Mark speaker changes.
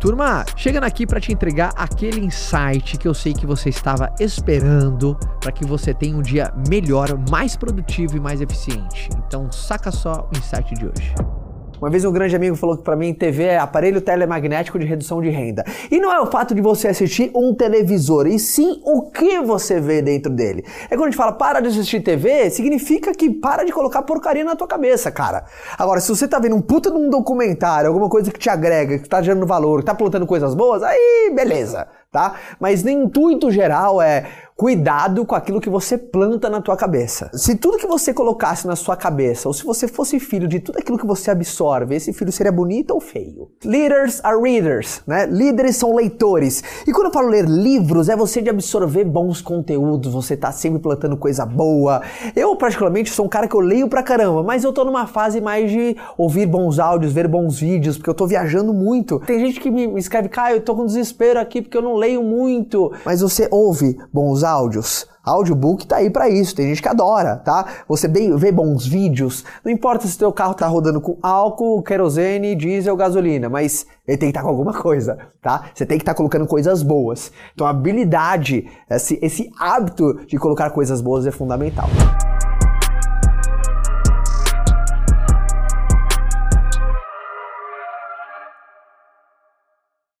Speaker 1: Turma, chegando aqui para te entregar aquele insight que eu sei que você estava esperando para que você tenha um dia melhor, mais produtivo e mais eficiente. Então, saca só o insight de hoje.
Speaker 2: Uma vez um grande amigo falou que para mim TV é aparelho telemagnético de redução de renda. E não é o fato de você assistir um televisor, e sim o que você vê dentro dele. É quando a gente fala para de assistir TV, significa que para de colocar porcaria na tua cabeça, cara. Agora, se você tá vendo um puta de um documentário, alguma coisa que te agrega, que tá gerando valor, que tá plantando coisas boas, aí beleza, tá? Mas no intuito geral é Cuidado com aquilo que você planta na tua cabeça. Se tudo que você colocasse na sua cabeça, ou se você fosse filho de tudo aquilo que você absorve, esse filho seria bonito ou feio? Leaders are readers, né? Líderes são leitores. E quando eu falo ler livros, é você de absorver bons conteúdos, você tá sempre plantando coisa boa. Eu, particularmente, sou um cara que eu leio pra caramba, mas eu tô numa fase mais de ouvir bons áudios, ver bons vídeos, porque eu tô viajando muito. Tem gente que me escreve, Caio, eu tô com desespero aqui porque eu não leio muito. Mas você ouve bons áudios áudios. Audiobook tá aí para isso, tem gente que adora, tá? Você vê bons vídeos, não importa se teu carro tá rodando com álcool, querosene, diesel, gasolina, mas ele tem que estar tá com alguma coisa, tá? Você tem que estar tá colocando coisas boas. Então a habilidade, esse, esse hábito de colocar coisas boas é fundamental.